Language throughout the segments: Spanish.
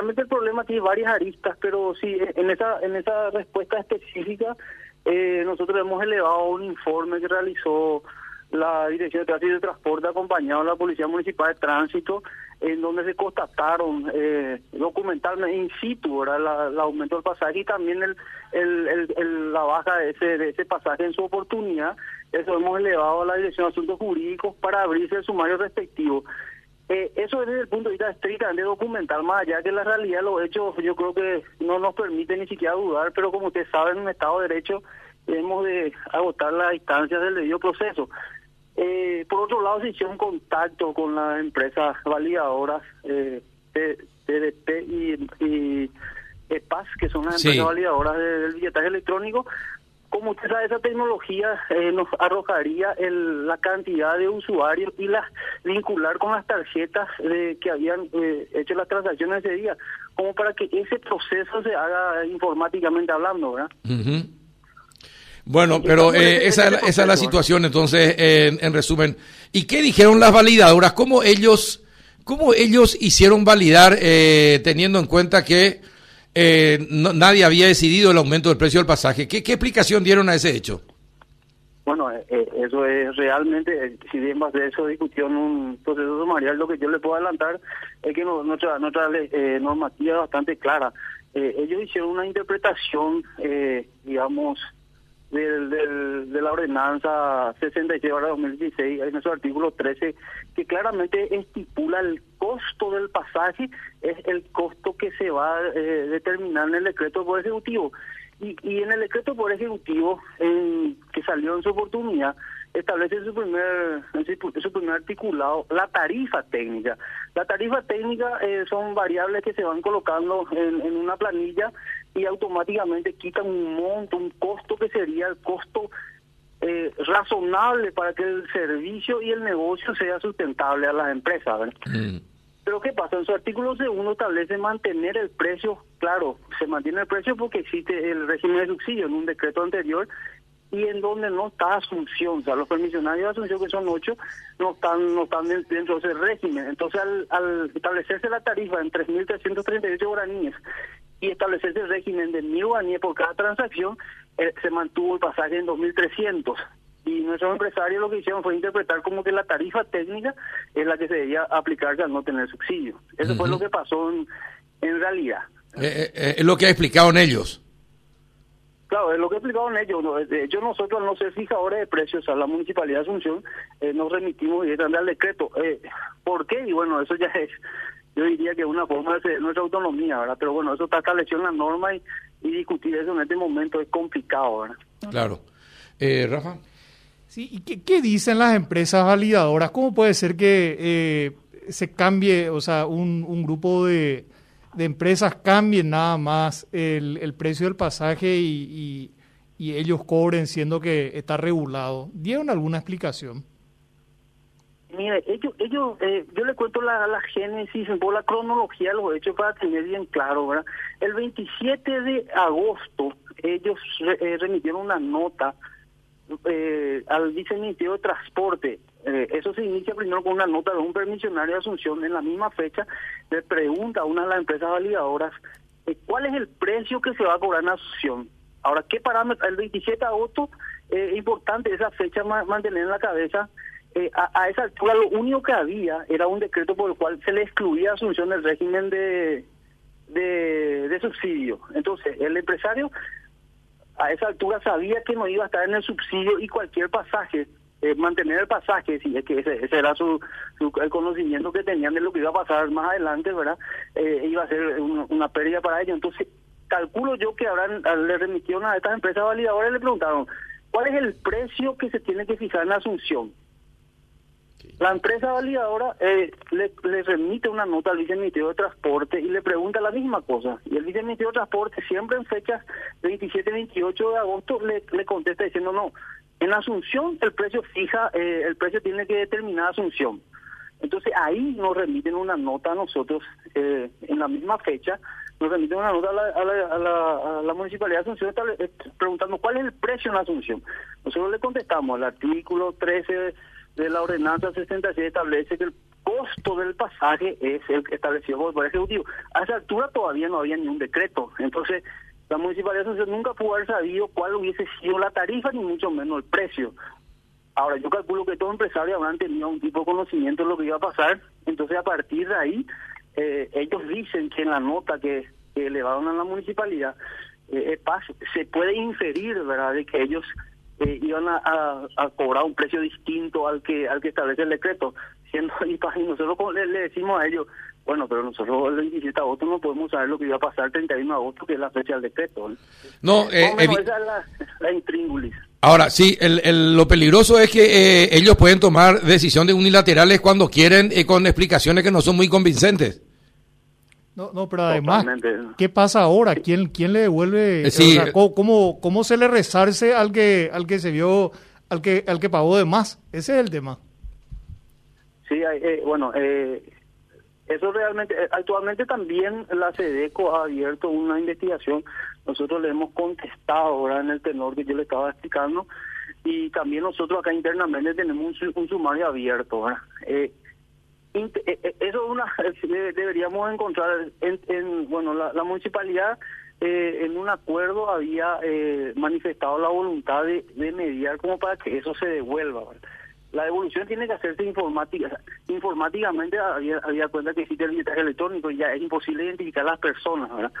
realmente el problema tiene varias aristas, pero sí, en esa, en esa respuesta específica, eh, nosotros hemos elevado un informe que realizó la Dirección de Tránsito y Transporte acompañado de la Policía Municipal de Tránsito, en donde se constataron eh, documentalmente in situ el aumento del pasaje y también el, la baja de ese, de ese pasaje en su oportunidad. Eso hemos elevado a la Dirección de Asuntos Jurídicos para abrirse el sumario respectivo. Eh, eso desde el punto de vista estrictamente documental, más allá que la realidad los hechos yo creo que no nos permite ni siquiera dudar, pero como ustedes saben, en un Estado de Derecho debemos de agotar las instancias del debido proceso. Eh, por otro lado, se hicieron contacto con las empresas validadoras eh, TDP y, y EPAS, que son las empresas validadoras del billetaje electrónico, como usted sabe, esa tecnología eh, nos arrojaría el, la cantidad de usuarios y las vincular con las tarjetas eh, que habían eh, hecho las transacciones ese día, como para que ese proceso se haga informáticamente hablando, ¿verdad? Bueno, pero esa, es la, esa es la situación, entonces, en resumen. ¿Y qué dijeron las validadoras? ¿Cómo ellos, cómo ellos hicieron validar, teniendo en cuenta que eh, nadie había decidido el aumento del precio del pasaje. ¿Qué, explicación dieron a ese hecho? Bueno, eh, eh, eso es realmente, si bien de eso discutió en un proceso sumarial, lo que yo le puedo adelantar es que nuestra, nuestra normativa es bastante clara. ellos hicieron una interpretación, digamos, del, de la ordenanza 66-2016, en su artículo 13, que claramente estipula el costo del pasaje, es el costo que se va a eh, determinar en el decreto por ejecutivo. Y, y en el decreto por ejecutivo, que salió en su oportunidad, establece su primer, su primer articulado la tarifa técnica. La tarifa técnica eh, son variables que se van colocando en, en una planilla y automáticamente quitan un monto, un costo que sería el costo eh, razonable para que el servicio y el negocio sea sustentable a las empresas. Mm. Pero ¿qué pasa? En su artículo segundo establece mantener el precio, claro, se mantiene el precio porque existe el régimen de subsidio en un decreto anterior y en donde no está Asunción, o sea, los permisionarios de Asunción, que son ocho, no están no están dentro de ese régimen. Entonces, al, al establecerse la tarifa en 3.338 guaraníes y establecerse el régimen de mil guaraníes por cada transacción, eh, se mantuvo el pasaje en 2.300. Y nuestros empresarios lo que hicieron fue interpretar como que la tarifa técnica es la que se debía aplicar al no tener subsidio. Eso fue lo que pasó en, en realidad. Eh, eh, es lo que ha explicado en ellos. Claro, es lo que explicaron ellos. De hecho, nosotros no ser fijadores de precios a la Municipalidad de Asunción, eh, nos remitimos directamente al decreto. Eh, ¿Por qué? Y bueno, eso ya es, yo diría que es una forma de nuestra autonomía, ¿verdad? Pero bueno, eso está establecido en la norma y, discutir eso en este momento es complicado, ¿verdad? Claro. Eh, Rafa. Sí, ¿y qué, dicen las empresas validadoras? ¿Cómo puede ser que eh, se cambie, o sea, un, un grupo de de empresas cambien nada más el, el precio del pasaje y, y, ellos cobren siendo que está regulado. ¿Dieron alguna explicación? Mire, ellos, ellos eh, yo le cuento la, la génesis, un la cronología los hechos para tener bien claro, ¿verdad? El 27 de agosto ellos eh, remitieron una nota eh, al viceministerio de Transporte eh, eso se inicia primero con una nota de un permisionario de Asunción en la misma fecha, le pregunta a una de las empresas validadoras eh, cuál es el precio que se va a cobrar en Asunción. Ahora, ¿qué parámetro? El 27 de agosto, eh, importante esa fecha mantener en la cabeza. Eh, a, esa altura lo único que había era un decreto por el cual se le excluía Asunción del régimen de, de, subsidio. Entonces, el empresario a esa altura sabía que no iba a estar en el subsidio y cualquier pasaje eh, mantener el pasaje, si es que ese, era su, el conocimiento que tenían de lo que iba a pasar más adelante, ¿verdad? Eh, iba a ser una pérdida para ellos. Entonces, calculo yo que habrán, le remitieron a estas empresas validadoras y le preguntaron, ¿cuál es el precio que se tiene que fijar en Asunción? La empresa validadora eh, le, remite una nota al viceministerio de Transporte y le pregunta la misma cosa. Y el viceministerio de Transporte, siempre en fechas 27-28 de agosto, le, contesta diciendo, no, en Asunción el precio fija, eh, el precio tiene que determinar Asunción. Entonces ahí nos remiten una nota a nosotros eh, en la misma fecha, nos remiten una nota a la, a la, a la, Municipalidad de Asunción eh, preguntando cuál es el precio en Asunción. Nosotros le contestamos, el artículo 13 de la ordenanza 66 establece que el costo del pasaje es el establecido por el Ejecutivo. A esa altura todavía no había ni un decreto. Entonces, la Municipalidad de nunca pudo haber sabido cuál hubiese sido la tarifa, ni mucho menos el precio. Ahora, yo calculo que todo empresario habrán tenido un tipo de conocimiento de lo que iba a pasar. Entonces, a partir de ahí, eh, ellos dicen que en la nota que, que elevaron a la municipalidad, eh, se puede inferir, ¿verdad?, de que ellos eh, iban a, a, cobrar un precio distinto al que al que establece el decreto. Siendo y, nosotros le, le, decimos a ellos, bueno, pero nosotros el 27 de agosto no podemos saber lo que iba a pasar el 31 de agosto, que es la fecha del decreto. No, eh, esa es la, la intríngulis. Ahora, sí, el, el, lo peligroso es que eh, ellos pueden tomar decisiones unilaterales cuando quieren y con explicaciones que no son muy convincentes. No, no, pero además, ¿qué pasa ahora? ¿Quién, quién le devuelve? Eh, ¿cómo, ¿cómo, se le resarce al que, al que se vio, al que, al que pagó de más? Ese es el tema. Sí, eh, bueno, eh, eso realmente, actualmente también la SEDECO ha abierto una investigación. Nosotros le hemos contestado ahora en el tenor que yo le estaba explicando y también nosotros acá internamente tenemos un, sumario abierto. Eh, eh, eh, eso una deberíamos encontrar en, bueno la, municipalidad eh, en un acuerdo había manifestado la voluntad de, mediar como para que eso se devuelva la devolución tiene que hacerse informática informáticamente había, había cuenta que existe el billetaje electrónico y ya es imposible identificar a las personas ¿verdad?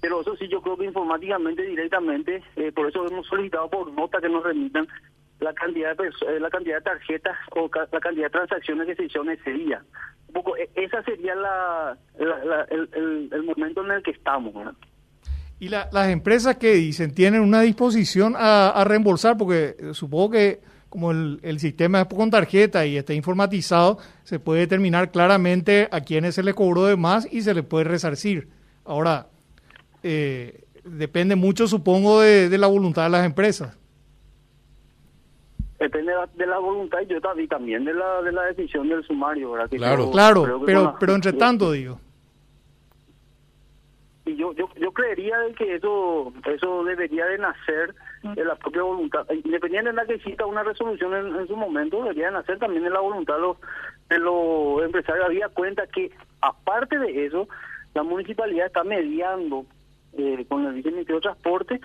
pero eso sí yo creo que informáticamente directamente por eso hemos solicitado por nota que nos remitan la cantidad de eh, la cantidad de tarjetas o la cantidad de transacciones que se hicieron ese día. Un poco, e, esa sería la, el, momento en el que estamos. Y las empresas que dicen tienen una disposición a, reembolsar, porque supongo que como el, el, sistema es con tarjeta y está informatizado, se puede determinar claramente a quiénes se le cobró de más y se le puede resarcir. Ahora, eh, depende mucho, supongo, de la voluntad de las empresas depende de la, voluntad y yo también de la de la decisión del sumario ¿verdad? claro. claro pero pero entre tanto digo. Y yo yo yo creería que eso eso debería de nacer de la propia voluntad. Independiente de la que exista una resolución en, su momento debería de nacer también de la voluntad de los de los empresarios. Había cuenta que aparte de eso la municipalidad está mediando eh, con el Ministerio de Transporte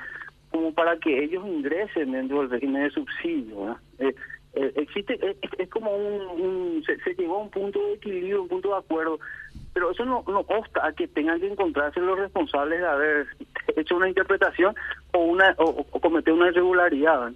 como para que ellos ingresen dentro del régimen de subsidio. Eh, eh, existe, es, como un, se, llegó a un punto de equilibrio, un punto de acuerdo, pero eso no, no consta a que tengan que encontrarse los responsables de haber hecho una interpretación o una o, o cometer una irregularidad.